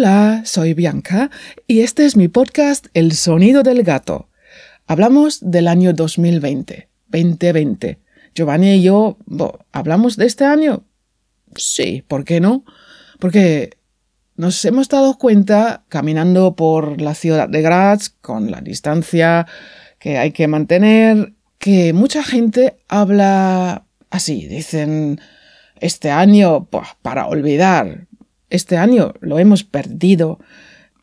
Hola, soy Bianca y este es mi podcast El Sonido del Gato. Hablamos del año 2020, 2020. Giovanni y yo, ¿hablamos de este año? Sí, ¿por qué no? Porque nos hemos dado cuenta, caminando por la ciudad de Graz, con la distancia que hay que mantener, que mucha gente habla así, dicen, este año, para olvidar, este año lo hemos perdido.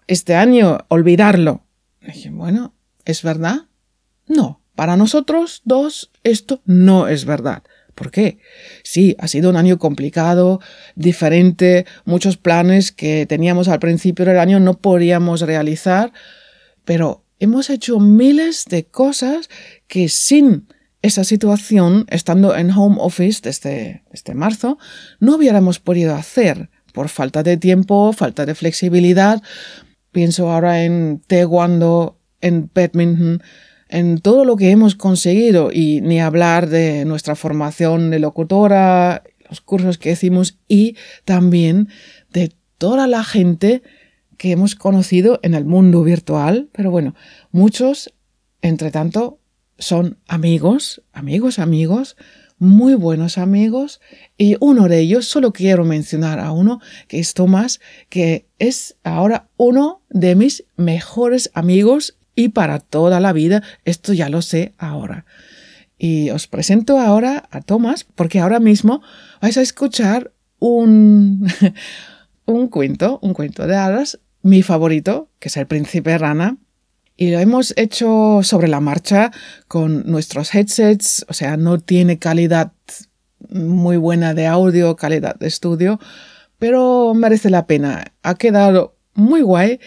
Este año olvidarlo. dije, bueno, ¿es verdad? No, para nosotros dos esto no es verdad. ¿Por qué? Sí, ha sido un año complicado, diferente, muchos planes que teníamos al principio del año no podíamos realizar, pero hemos hecho miles de cosas que sin esa situación, estando en home office desde, desde marzo, no hubiéramos podido hacer por falta de tiempo, falta de flexibilidad. Pienso ahora en taekwondo, en badminton, en todo lo que hemos conseguido y ni hablar de nuestra formación de locutora, los cursos que hicimos y también de toda la gente que hemos conocido en el mundo virtual. Pero bueno, muchos, entre tanto, son amigos, amigos, amigos, muy buenos amigos y uno de ellos, solo quiero mencionar a uno, que es Tomás, que es ahora uno de mis mejores amigos y para toda la vida, esto ya lo sé ahora. Y os presento ahora a Tomás porque ahora mismo vais a escuchar un, un cuento, un cuento de hadas, mi favorito, que es el príncipe rana, y lo hemos hecho sobre la marcha con nuestros headsets, o sea, no tiene calidad muy buena de audio, calidad de estudio, pero merece la pena. Ha quedado muy guay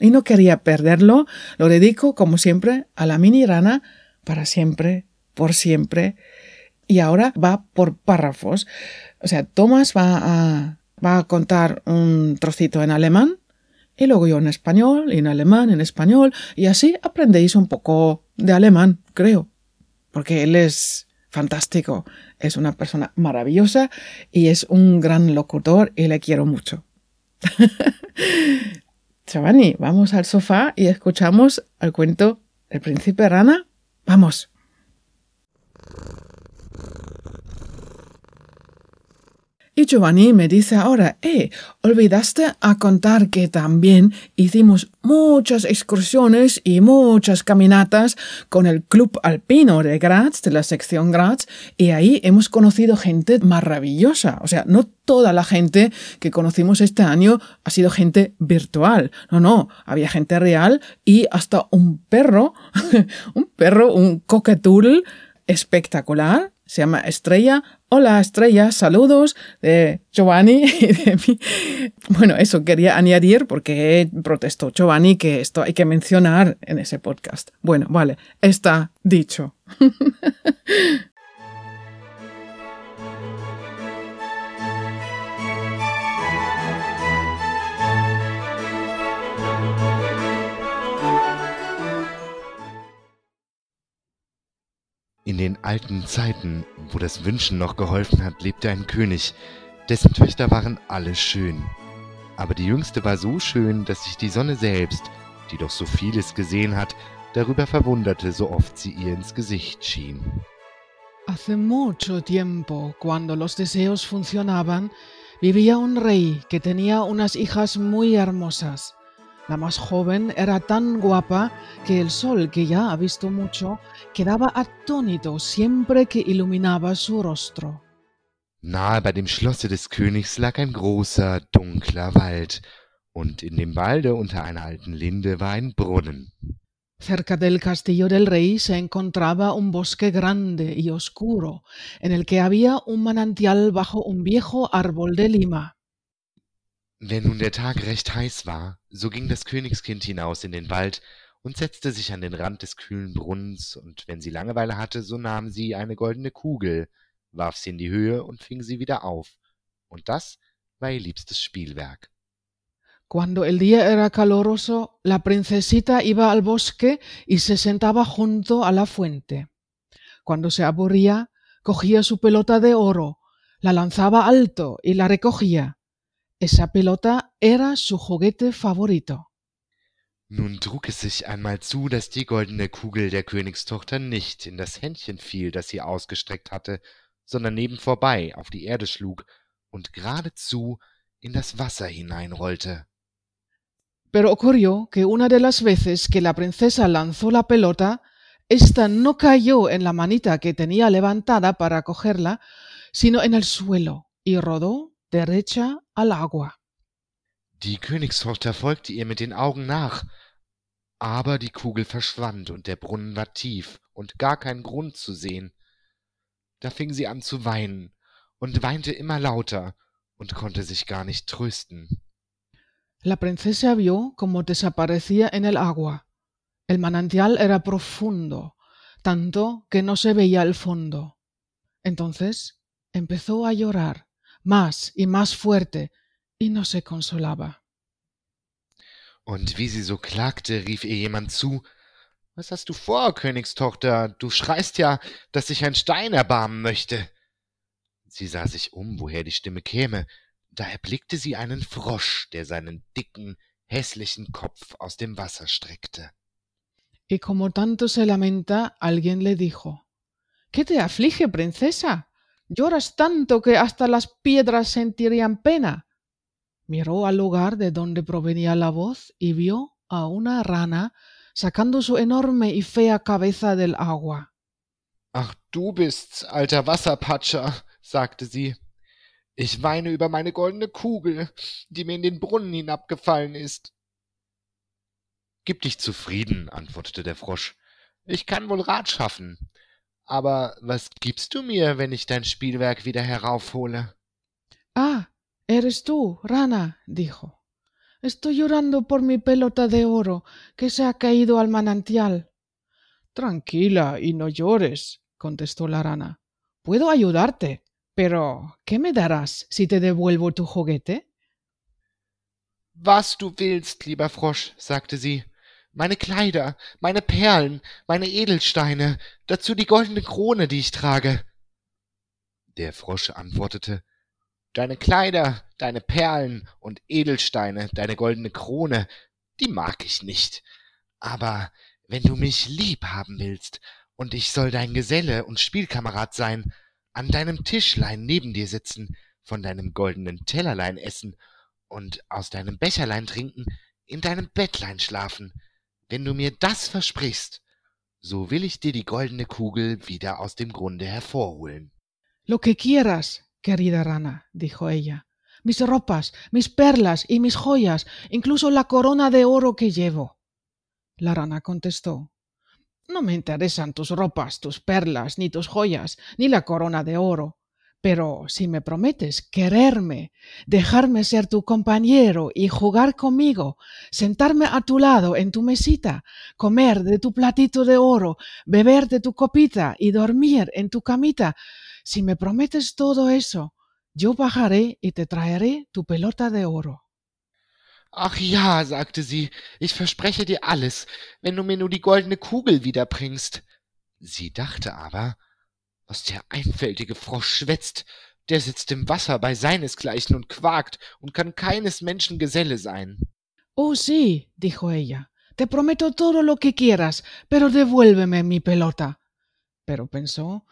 y no quería perderlo. Lo dedico, como siempre, a la mini rana para siempre, por siempre. Y ahora va por párrafos. O sea, Thomas va a, va a contar un trocito en alemán y luego yo en español, y en alemán, en español, y así aprendéis un poco de alemán, creo, porque él es fantástico, es una persona maravillosa y es un gran locutor y le quiero mucho. Giovanni, vamos al sofá y escuchamos el cuento El príncipe rana. Vamos. Y Giovanni me dice ahora, eh, olvidaste a contar que también hicimos muchas excursiones y muchas caminatas con el Club Alpino de Graz, de la sección Graz, y ahí hemos conocido gente maravillosa. O sea, no toda la gente que conocimos este año ha sido gente virtual. No, no, había gente real y hasta un perro, un perro, un coquetul espectacular se llama Estrella. Hola Estrella, saludos de Giovanni y de mí. Bueno, eso quería añadir porque protestó Giovanni que esto hay que mencionar en ese podcast. Bueno, vale, está dicho. In den alten Zeiten, wo das Wünschen noch geholfen hat, lebte ein König, dessen Töchter waren alle schön. Aber die jüngste war so schön, dass sich die Sonne selbst, die doch so vieles gesehen hat, darüber verwunderte, so oft sie ihr ins Gesicht schien. Hace mucho tiempo, cuando los deseos funcionaban, vivía un rey que tenía unas hijas muy hermosas. La más joven era tan guapa que el sol, que ya ha visto mucho, quedaba atónito siempre que iluminaba su rostro. Nahe bei dem Schlosse des Königs lag ein großer, dunkler Wald, und in dem Walde unter einer alten Linde war ein Brunnen. Cerca del castillo del rey se encontraba un bosque grande y oscuro, en el que había un manantial bajo un viejo árbol de lima. Wenn nun der Tag recht heiß war, so ging das Königskind hinaus in den Wald und setzte sich an den Rand des kühlen Brunnens, und wenn sie Langeweile hatte, so nahm sie eine goldene Kugel, warf sie in die Höhe und fing sie wieder auf, und das war ihr liebstes Spielwerk. Cuando el día era caloroso, la princesita iba al bosque y se sentaba junto a la fuente. Cuando se aburría, cogía su pelota de oro, la lanzaba alto y la recogía Esa pelota era su juguete favorito. Nun trug es sich einmal zu, dass die goldene Kugel der Königstochter nicht in das Händchen fiel, das sie ausgestreckt hatte, sondern neben vorbei auf die Erde schlug und geradezu in das Wasser hineinrollte. Pero ocurrió que una de las veces que la princesa lanzó la pelota, ésta no cayó en la manita que tenía levantada para cogerla, sino en el suelo y rodó derecha al agua. Die Königstochter folgte ihr mit den Augen nach, aber die Kugel verschwand und der Brunnen war tief und gar kein Grund zu sehen. Da fing sie an zu weinen und weinte immer lauter und konnte sich gar nicht trösten. La princesa vio cómo desaparecía en el agua. El manantial era profundo, tanto que no se veía el fondo. Entonces empezó a llorar más y más fuerte y no se consolaba. Und wie sie so klagte, rief ihr jemand zu Was hast du vor, Königstochter? Du schreist ja, dass sich ein Stein erbarmen möchte. Sie sah sich um, woher die Stimme käme, da erblickte sie einen Frosch, der seinen dicken, hässlichen Kopf aus dem Wasser streckte. Y como tanto se lamenta, alguien le dijo ¿Qué te aflige, princesa? Lloras tanto que hasta las piedras sentirían pena. Miró al lugar de donde provenía la voz y vio a una rana sacando su enorme y fea cabeza del agua. Ach, du bist's, alter Wasserpatscher, sagte sie. Ich weine über meine goldene Kugel, die mir in den Brunnen hinabgefallen ist. Gib dich zufrieden, antwortete der Frosch. Ich kann wohl Rat schaffen. Aber was gibst du mir, wenn ich dein Spielwerk wieder heraufhole? Ah, eres tú, rana, dijo. Estoy llorando por mi pelota de oro que se ha caído al manantial. Tranquila y no llores, contestó la rana. Puedo ayudarte. Pero, ¿qué me darás si te devuelvo tu juguete? Was du willst, lieber Frosch, sagte sie. Meine Kleider, meine Perlen, meine Edelsteine, dazu die goldene Krone, die ich trage. Der Frosch antwortete Deine Kleider, deine Perlen und Edelsteine, deine goldene Krone, die mag ich nicht. Aber wenn du mich lieb haben willst, und ich soll dein Geselle und Spielkamerad sein, an deinem Tischlein neben dir sitzen, von deinem goldenen Tellerlein essen und aus deinem Becherlein trinken, in deinem Bettlein schlafen. Wenn du mir das versprichst, so will ich dir die goldene Kugel wieder aus dem Grunde hervorholen. Lo que quieras, querida rana, dijo ella. Mis ropas, mis perlas y mis joyas, incluso la corona de oro que llevo. La rana contestó no me interesan tus ropas, tus perlas, ni tus joyas, ni la corona de oro. Pero si me prometes quererme, dejarme ser tu compañero y jugar conmigo, sentarme a tu lado en tu mesita, comer de tu platito de oro, beber de tu copita y dormir en tu camita, si me prometes todo eso, yo bajaré y te traeré tu pelota de oro. Ach ja, sagte sie, ich verspreche dir alles, wenn du mir nur die goldene Kugel wiederbringst. Sie dachte aber, was der einfältige Frosch schwätzt, der sitzt im Wasser bei seinesgleichen und quakt und kann keines Menschen Geselle sein. Oh sí, dijo ella, te prometo todo lo que quieras, pero devuélveme mi pelota. Pero pensó,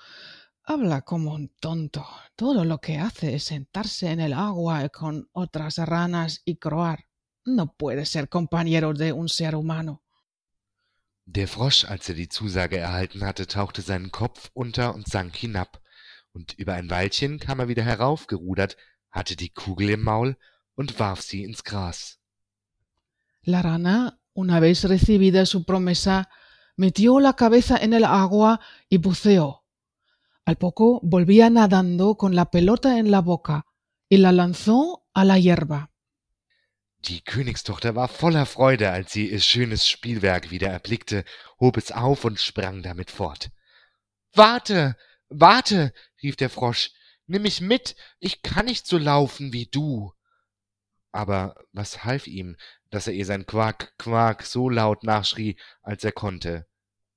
habla como un tonto. Todo lo que hace es sentarse en el agua con otras ranas y croar. No puede ser compañero de un ser humano. Der Frosch, als er die Zusage erhalten hatte, tauchte seinen Kopf unter und sank hinab, und über ein Weilchen kam er wieder heraufgerudert, hatte die Kugel im Maul und warf sie ins Gras. La rana, una vez recibida su promesa, metió la cabeza en el agua y buceó. Al poco volvía nadando con la pelota en la boca y la lanzó a la hierba. Die Königstochter war voller Freude, als sie ihr schönes Spielwerk wieder erblickte, hob es auf und sprang damit fort. Warte, warte, rief der Frosch, nimm mich mit, ich kann nicht so laufen wie du. Aber was half ihm, dass er ihr sein Quack, Quack so laut nachschrie, als er konnte?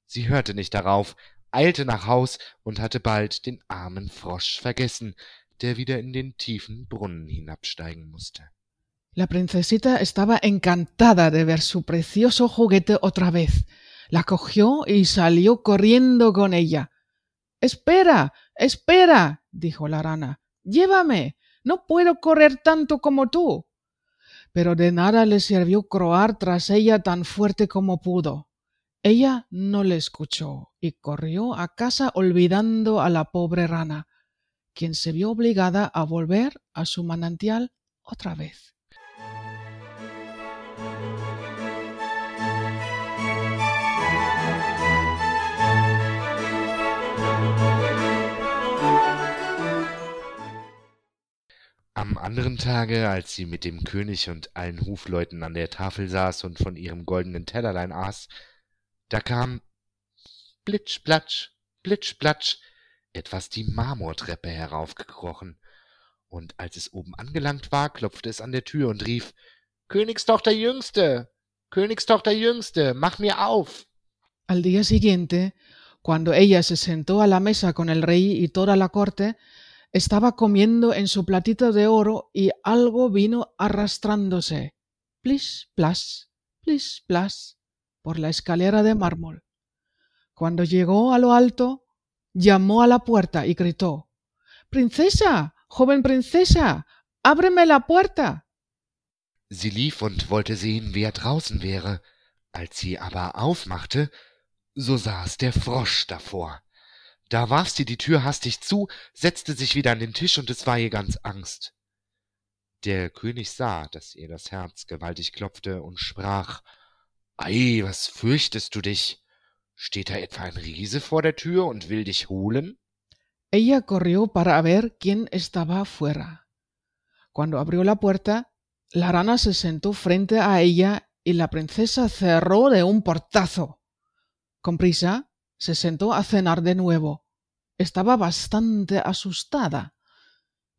Sie hörte nicht darauf, eilte nach Haus und hatte bald den armen Frosch vergessen, der wieder in den tiefen Brunnen hinabsteigen musste. La princesita estaba encantada de ver su precioso juguete otra vez. La cogió y salió corriendo con ella. Espera, espera, dijo la rana. Llévame. No puedo correr tanto como tú. Pero de nada le sirvió croar tras ella tan fuerte como pudo. Ella no le escuchó y corrió a casa olvidando a la pobre rana, quien se vio obligada a volver a su manantial otra vez. Am anderen Tage, als sie mit dem König und allen Hofleuten an der Tafel saß und von ihrem goldenen Tellerlein aß, da kam plitsch platsch, plitsch platsch etwas die Marmortreppe heraufgekrochen, und als es oben angelangt war, klopfte es an der Tür und rief Königstochter Jüngste, Königstochter Jüngste, mach mir auf. Al día siguiente, cuando ella se sentó a la mesa con el rey y toda la corte, Estaba comiendo en su platito de oro y algo vino arrastrándose, plis, plas, plis, plas, por la escalera de mármol. Cuando llegó a lo alto, llamó a la puerta y gritó Princesa, joven princesa, ábreme la puerta. Sie lief und wollte sehen, wer draußen wäre. Als sie aber aufmachte, so saß der Frosch davor. Da warf sie die Tür hastig zu, setzte sich wieder an den Tisch, und es war ihr ganz Angst. Der König sah, dass ihr das Herz gewaltig klopfte, und sprach Ei, was fürchtest du dich? Steht da etwa ein Riese vor der Tür und will dich holen? Ella corrió para ver quién estaba fuera. Cuando abrió la puerta, la rana se sentó frente a ella y la princesa cerró de un portazo. Con prisa, se sentó a cenar de nuevo estaba bastante asustada.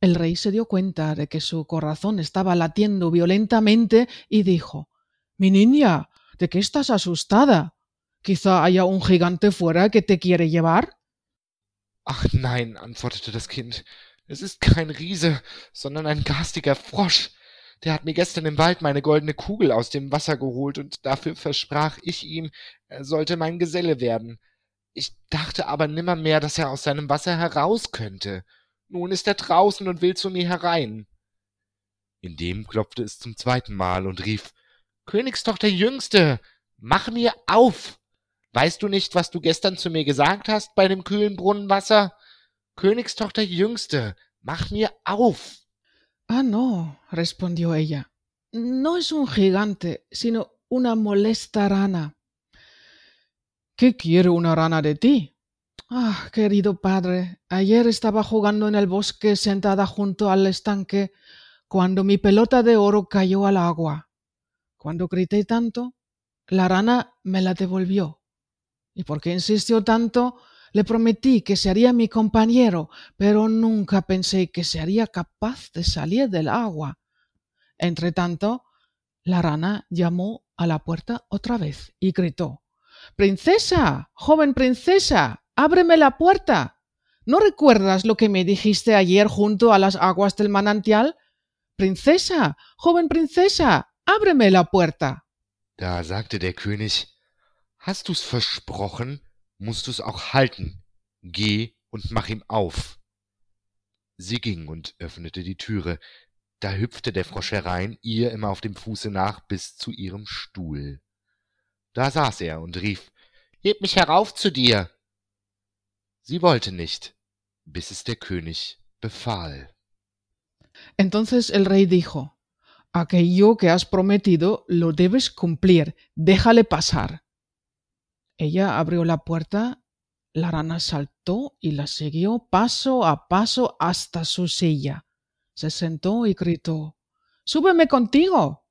El rey se dio cuenta de que su corazón estaba latiendo violentamente y dijo Mi niña, ¿de qué estás asustada? Quizá haya un gigante fuera que te quiere llevar. Ach nein, antwortete das Kind, es ist kein Riese, sondern ein garstiger Frosch. Der hat mir gestern im Wald meine goldene Kugel aus dem Wasser geholt, und dafür versprach ich ihm, er sollte mein Geselle werden. Ich dachte aber nimmermehr, dass er aus seinem Wasser heraus könnte. Nun ist er draußen und will zu mir herein. Indem klopfte es zum zweiten Mal und rief Königstochter Jüngste, mach mir auf. Weißt du nicht, was du gestern zu mir gesagt hast bei dem kühlen Brunnenwasser? Königstochter Jüngste, mach mir auf. Ah, no, respondió ella. No es un gigante, sino una molesta rana. ¿Qué quiere una rana de ti? Ah, querido padre, ayer estaba jugando en el bosque sentada junto al estanque cuando mi pelota de oro cayó al agua. Cuando grité tanto, la rana me la devolvió. Y porque insistió tanto, le prometí que sería mi compañero, pero nunca pensé que sería capaz de salir del agua. Entre tanto, la rana llamó a la puerta otra vez y gritó Princesa, joven princesa, ábreme la puerta. ¿No recuerdas lo que me dijiste ayer junto a las aguas del manantial? Princesa, joven princesa, ábreme la puerta. Da sagte der König, Hast du's versprochen, musst du's auch halten. Geh und mach ihm auf. Sie ging und öffnete die Türe. Da hüpfte der Frosch herein, ihr immer auf dem Fuße nach bis zu ihrem Stuhl. Da saß er und rief Heb mich herauf zu dir. Sie wollte nicht, bis es der König befahl. Entonces el rey dijo Aquello que has prometido lo debes cumplir, déjale pasar. Ella abrió la puerta, la rana saltó y la siguió paso a paso hasta su silla. Se sentó y gritó Súbeme contigo.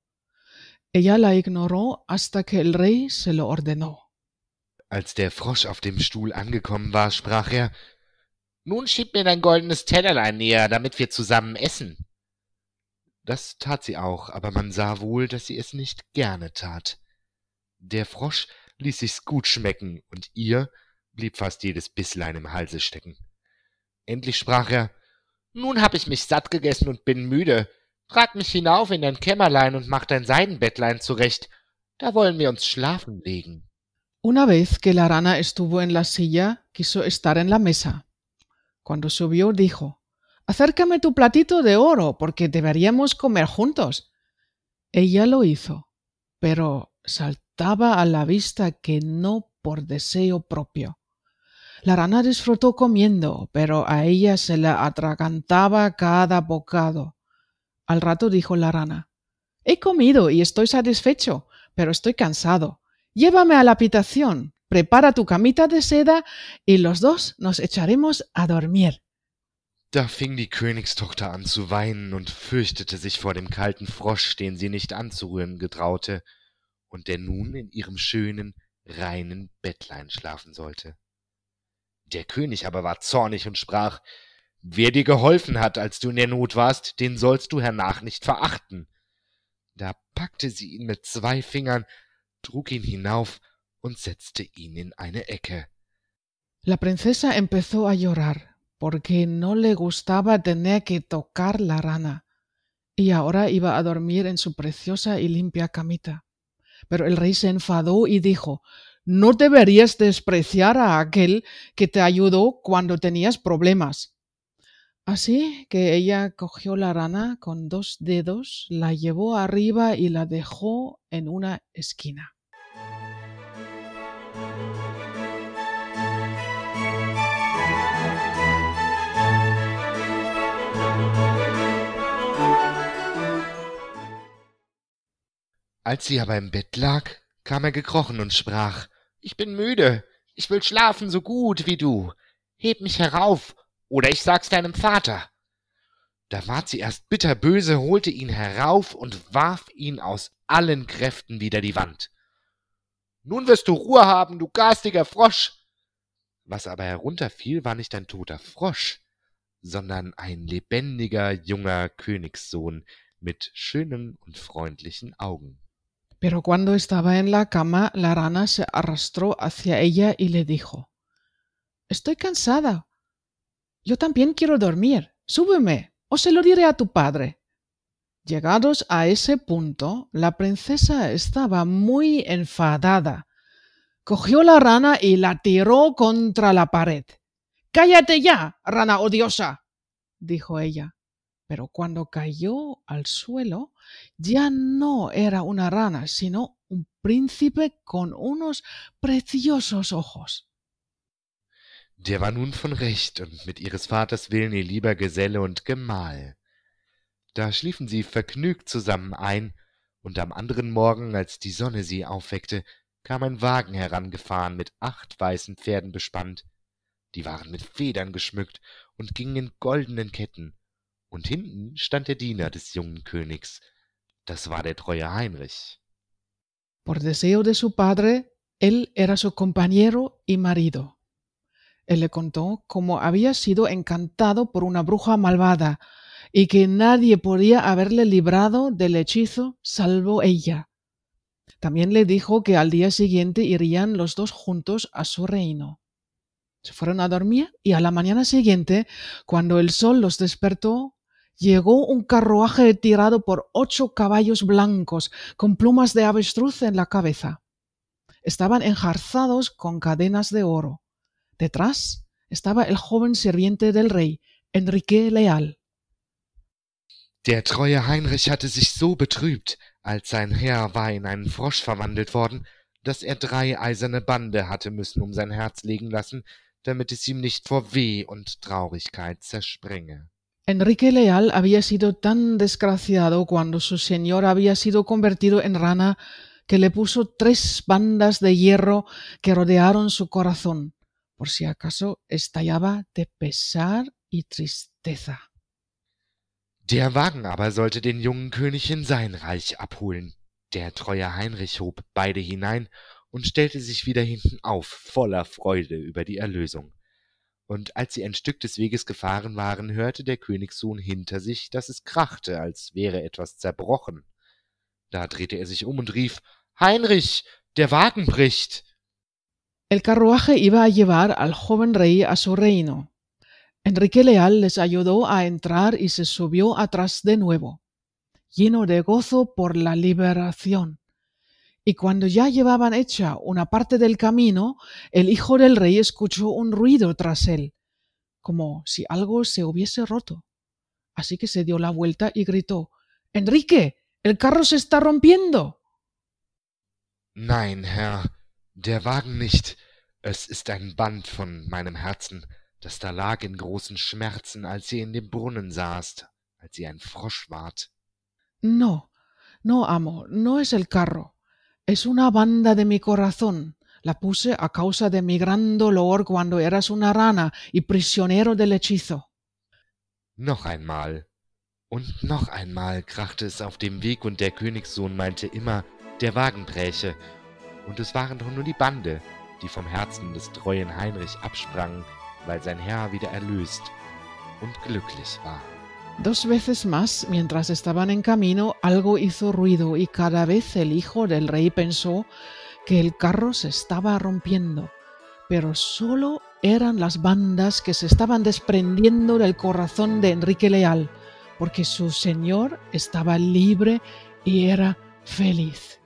Ella la ignoró hasta que el rey se lo ordenó. Als der Frosch auf dem Stuhl angekommen war, sprach er Nun schieb mir dein goldenes Tellerlein näher, damit wir zusammen essen. Das tat sie auch, aber man sah wohl, dass sie es nicht gerne tat. Der Frosch ließ sich's gut schmecken, und ihr blieb fast jedes Bisslein im Halse stecken. Endlich sprach er Nun hab ich mich satt gegessen und bin müde. Trag mich hinauf in dein Kämmerlein und mach dein Seidenbettlein zurecht. Da wollen wir uns schlafen legen. Una vez que la rana estuvo en la silla, quiso estar en la mesa. Cuando subió dijo Acércame tu platito de oro, porque deberíamos comer juntos. Ella lo hizo, pero saltaba a la vista que no por deseo propio. La rana disfrutó comiendo, pero a ella se la atragantaba cada bocado. Al rato dijo la rana He comido y estoy satisfecho, pero estoy cansado. Llévame a la habitación, prepara tu camita de seda y los dos nos echaremos a dormir. Da fing die Königstochter an zu weinen und fürchtete sich vor dem kalten Frosch, den sie nicht anzurühren getraute, und der nun in ihrem schönen, reinen Bettlein schlafen sollte. Der König aber war zornig und sprach Wer dir geholfen hat, als du in der Not warst, den sollst du hernach nicht verachten. Da packte sie ihn mit zwei Fingern, trug ihn hinauf und setzte ihn in eine Ecke. La princesa empezó a llorar porque no le gustaba tener que tocar la rana y ahora iba a dormir en su preciosa y limpia camita. Pero el rey se enfadó y dijo No deberías despreciar a aquel que te ayudó cuando tenías problemas. Así que ella cogió la rana con dos dedos, la llevó arriba y la dejó en una esquina. Als sie aber im Bett lag, kam er gekrochen und sprach Ich bin müde, ich will schlafen so gut wie du. Heb mich herauf, oder ich sag's deinem Vater. Da ward sie erst bitterböse, holte ihn herauf und warf ihn aus allen Kräften wider die Wand. Nun wirst du Ruhe haben, du garstiger Frosch. Was aber herunterfiel, war nicht ein toter Frosch, sondern ein lebendiger junger Königssohn mit schönen und freundlichen Augen. Pero cuando estaba en la cama, la rana se arrastró hacia ella y le dijo Estoy cansada. Yo también quiero dormir. Súbeme, o se lo diré a tu padre. Llegados a ese punto, la princesa estaba muy enfadada. Cogió la rana y la tiró contra la pared. Cállate ya, rana odiosa, dijo ella. Pero cuando cayó al suelo, ya no era una rana, sino un príncipe con unos preciosos ojos. Der war nun von Recht und mit ihres Vaters Willen ihr lieber Geselle und Gemahl. Da schliefen sie vergnügt zusammen ein, und am anderen Morgen, als die Sonne sie aufweckte, kam ein Wagen herangefahren mit acht weißen Pferden bespannt. Die waren mit Federn geschmückt und gingen in goldenen Ketten, und hinten stand der Diener des jungen Königs, das war der treue Heinrich. Por deseo de su padre, él era su compañero y marido. Él le contó cómo había sido encantado por una bruja malvada y que nadie podía haberle librado del hechizo salvo ella. También le dijo que al día siguiente irían los dos juntos a su reino. Se fueron a dormir y a la mañana siguiente, cuando el sol los despertó, llegó un carruaje tirado por ocho caballos blancos con plumas de avestruz en la cabeza. Estaban enjarzados con cadenas de oro. Detrás estaba el joven sirviente del rey, Enrique Leal. Der treue Heinrich hatte sich so betrübt, als sein Herr war in einen Frosch verwandelt worden, dass er drei eiserne Bande hatte müssen um sein Herz legen lassen, damit es ihm nicht vor Weh und Traurigkeit zersprenge. Enrique Leal había sido tan desgraciado cuando su señor había sido convertido en rana que le puso tres bandas de hierro que rodearon su corazón, por si acaso estallaba de pesar y tristeza. Der Wagen aber sollte den jungen König in sein Reich abholen. Der treue Heinrich hob beide hinein und stellte sich wieder hinten auf, voller Freude über die Erlösung und als sie ein Stück des Weges gefahren waren, hörte der Königssohn hinter sich, dass es krachte, als wäre etwas zerbrochen. Da drehte er sich um und rief Heinrich, der Wagen bricht. El carruaje iba a llevar al joven rey a su reino. Enrique Leal les ayudó a entrar y se subió atrás de nuevo. lleno de gozo por la liberación. Y cuando ya llevaban hecha una parte del camino, el hijo del rey escuchó un ruido tras él, como si algo se hubiese roto. Así que se dio la vuelta y gritó Enrique, el carro se está rompiendo. Nein, Herr, der Wagen nicht. Es ist ein Band von meinem Herzen, das da lag in großen Schmerzen, als ihr in dem Brunnen saßt, als ihr ein Frosch wart. No, no, amo, no es el carro. Es una banda de mi corazón. La puse a causa de mi gran dolor cuando eras una rana y prisionero del hechizo. Noch einmal. Und noch einmal krachte es auf dem Weg, und der Königssohn meinte immer, der Wagen bräche. Und es waren doch nur die Bande, die vom Herzen des treuen Heinrich absprangen, weil sein Herr wieder erlöst und glücklich war. Dos veces más, mientras estaban en camino, algo hizo ruido y cada vez el hijo del rey pensó que el carro se estaba rompiendo, pero solo eran las bandas que se estaban desprendiendo del corazón de Enrique Leal, porque su señor estaba libre y era feliz.